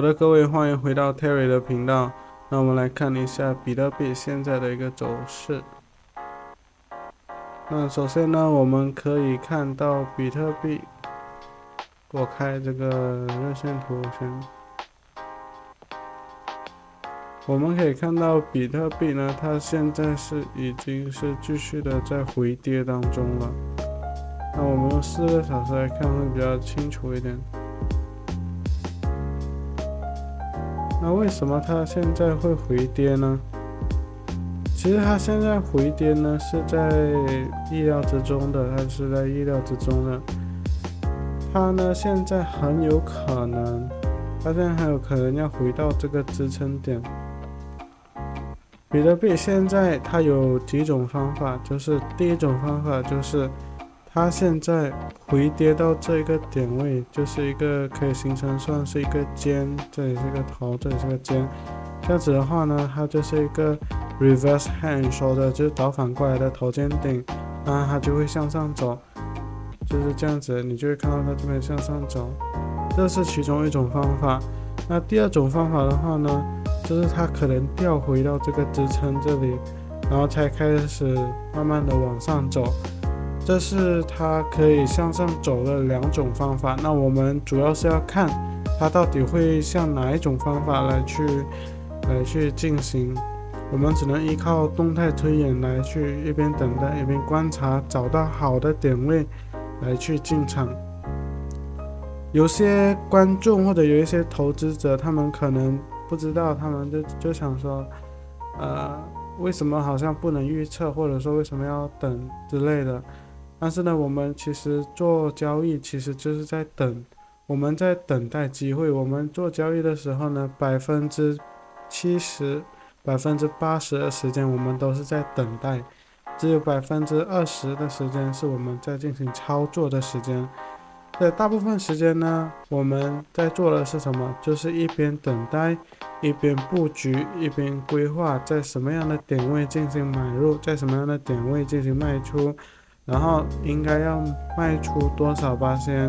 好的，各位欢迎回到 Terry 的频道。那我们来看一下比特币现在的一个走势。那首先呢，我们可以看到比特币，我开这个热线图先。我们可以看到比特币呢，它现在是已经是继续的在回跌当中了。那我们用四个小时来看会比较清楚一点。那为什么它现在会回跌呢？其实它现在回跌呢，是在意料之中的，它是在意料之中的。它呢，现在很有可能，它现在很有可能要回到这个支撑点。比特币现在它有几种方法，就是第一种方法就是。它现在回跌到这一个点位，就是一个可以形成算是一个尖，这里是一个头，这里是个尖，这样子的话呢，它就是一个 reverse hand 说的，就是倒反过来的头肩顶，那它就会向上走，就是这样子，你就会看到它这边向上走，这是其中一种方法。那第二种方法的话呢，就是它可能掉回到这个支撑这里，然后才开始慢慢的往上走。这是它可以向上走的两种方法。那我们主要是要看它到底会向哪一种方法来去来去进行。我们只能依靠动态推演来去一边等待一边观察，找到好的点位来去进场。有些观众或者有一些投资者，他们可能不知道，他们就就想说，呃，为什么好像不能预测，或者说为什么要等之类的。但是呢，我们其实做交易其实就是在等，我们在等待机会。我们做交易的时候呢，百分之七十、百分之八十的时间我们都是在等待，只有百分之二十的时间是我们在进行操作的时间。在大部分时间呢，我们在做的是什么？就是一边等待，一边布局，一边规划在什么样的点位进行买入，在什么样的点位进行卖出。然后应该要卖出多少八仙，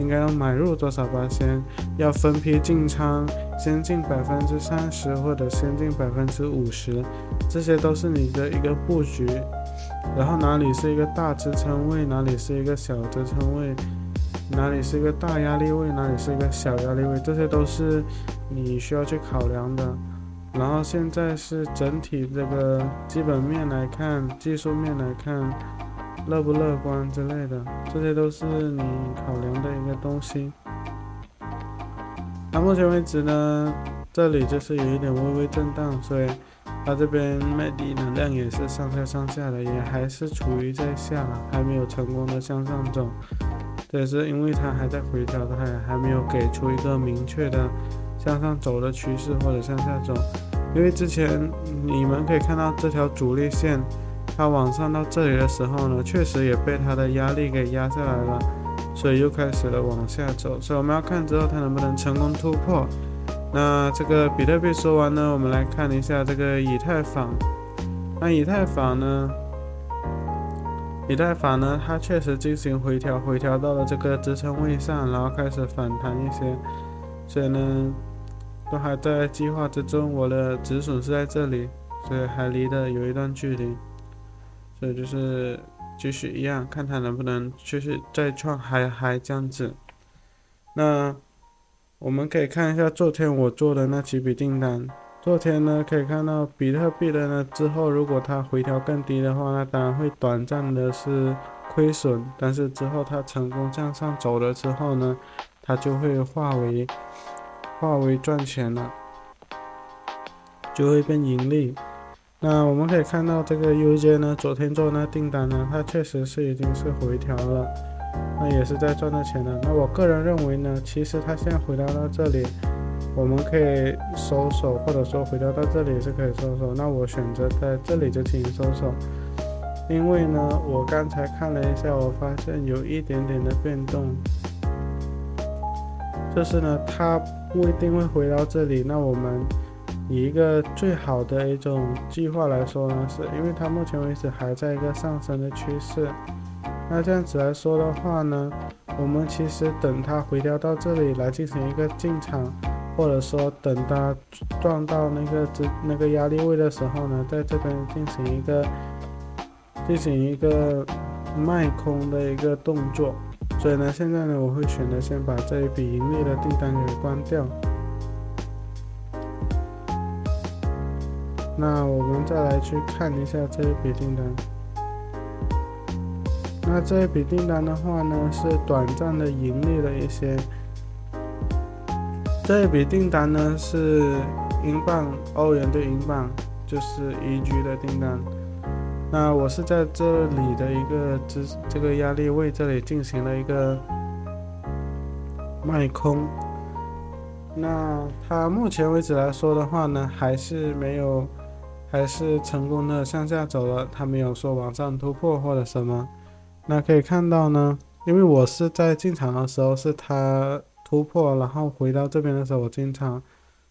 应该要买入多少八仙，要分批进仓，先进百分之三十或者先进百分之五十，这些都是你的一个布局。然后哪里是一个大支撑位，哪里是一个小支撑位，哪里是一个大压力位，哪里是一个小压力位，这些都是你需要去考量的。然后现在是整体这个基本面来看，技术面来看。乐不乐观之类的，这些都是你考量的一个东西。那目前为止呢，这里就是有一点微微震荡，所以它这边卖地能量也是上下上下的，也还是处于在下，还没有成功的向上走。这也是因为它还在回调，它也还没有给出一个明确的向上走的趋势或者向下走。因为之前你们可以看到这条主力线。它往上到这里的时候呢，确实也被它的压力给压下来了，所以又开始了往下走。所以我们要看之后它能不能成功突破。那这个比特币说完呢，我们来看一下这个以太坊。那以太坊呢，以太坊呢，它确实进行回调，回调到了这个支撑位上，然后开始反弹一些。所以呢，都还在计划之中。我的止损是在这里，所以还离得有一段距离。所以就是继续一样，看它能不能继续再创嗨嗨这样子。那我们可以看一下昨天我做的那几笔订单。昨天呢，可以看到比特币的呢之后，如果它回调更低的话，那当然会短暂的是亏损。但是之后它成功向上走了之后呢，它就会化为化为赚钱了，就会变盈利。那我们可以看到这个 UJ 呢，昨天做那订单呢，它确实是已经是回调了，那也是在赚到钱的。那我个人认为呢，其实它现在回调到这里，我们可以收手，或者说回调到这里也是可以收手。那我选择在这里就进行收手，因为呢，我刚才看了一下，我发现有一点点的变动，就是呢，它不一定会回到这里。那我们。以一个最好的一种计划来说呢，是因为它目前为止还在一个上升的趋势。那这样子来说的话呢，我们其实等它回调到这里来进行一个进场，或者说等它撞到那个支那个压力位的时候呢，在这边进行一个进行一个卖空的一个动作。所以呢，现在呢，我会选择先把这一笔盈利的订单给关掉。那我们再来去看一下这一笔订单。那这一笔订单的话呢，是短暂的盈利了一些。这一笔订单呢是英镑、欧元对英镑，就是 EG 的订单。那我是在这里的一个支这个压力位这里进行了一个卖空。那它目前为止来说的话呢，还是没有。还是成功的向下走了，他没有说往上突破或者什么。那可以看到呢，因为我是在进场的时候是它突破，然后回到这边的时候我进场，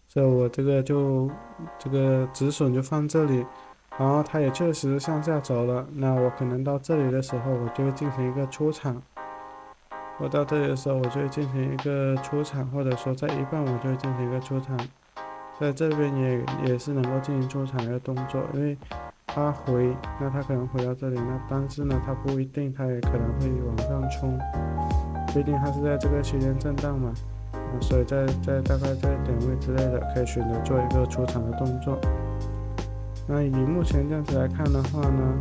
所以我这个就这个止损就放这里。然后它也确实向下走了，那我可能到这里的时候我就会进行一个出场。我到这里的时候我就会进行一个出场，或者说在一半我就会进行一个出场。在这边也也是能够进行出场一个动作，因为它回，那它可能回到这里，那但是呢，它不一定，它也可能会往上冲，不一定它是在这个区间震荡嘛，所以在在大概在点位之类的，可以选择做一个出场的动作。那以目前这样子来看的话呢？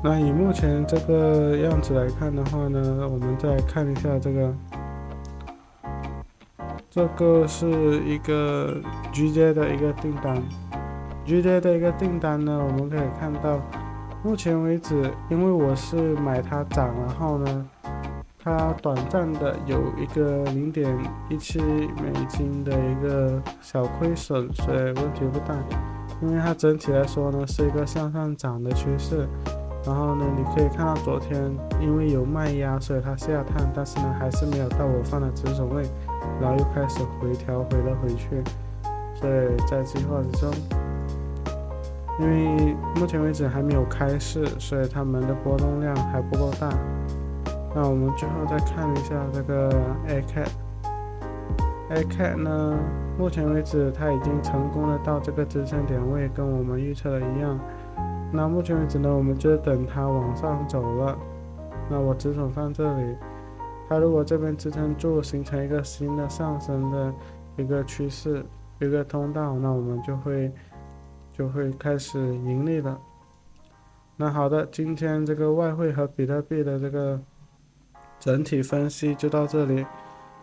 那以目前这个样子来看的话呢，我们再看一下这个，这个是一个 GJ 的一个订单，GJ 的一个订单呢，我们可以看到，目前为止，因为我是买它涨，然后呢，它短暂的有一个零点一七美金的一个小亏损，所以问题不大，因为它整体来说呢是一个向上涨的趋势。然后呢，你可以看到昨天因为有卖压，所以它下探，但是呢还是没有到我放的止损位，然后又开始回调回了回去，所以在计划之中。因为目前为止还没有开市，所以它们的波动量还不够大。那我们最后再看一下这个 A cat，A cat 呢，目前为止它已经成功的到这个支撑点位，跟我们预测的一样。那目前为止呢，我们就等它往上走了。那我止损放这里，它如果这边支撑住，形成一个新的上升的一个趋势，一个通道，那我们就会就会开始盈利了。那好的，今天这个外汇和比特币的这个整体分析就到这里。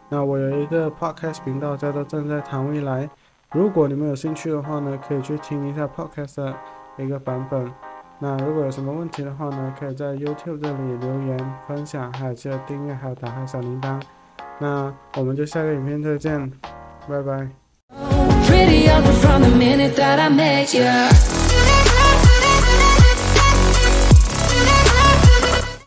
那我有一个 podcast 频道叫做正在谈未来，如果你们有兴趣的话呢，可以去听一下 podcast。一个版本，那如果有什么问题的话呢，可以在 YouTube 这里留言分享，还有记得订阅，还有打开小铃铛。那我们就下个影片再见，拜拜。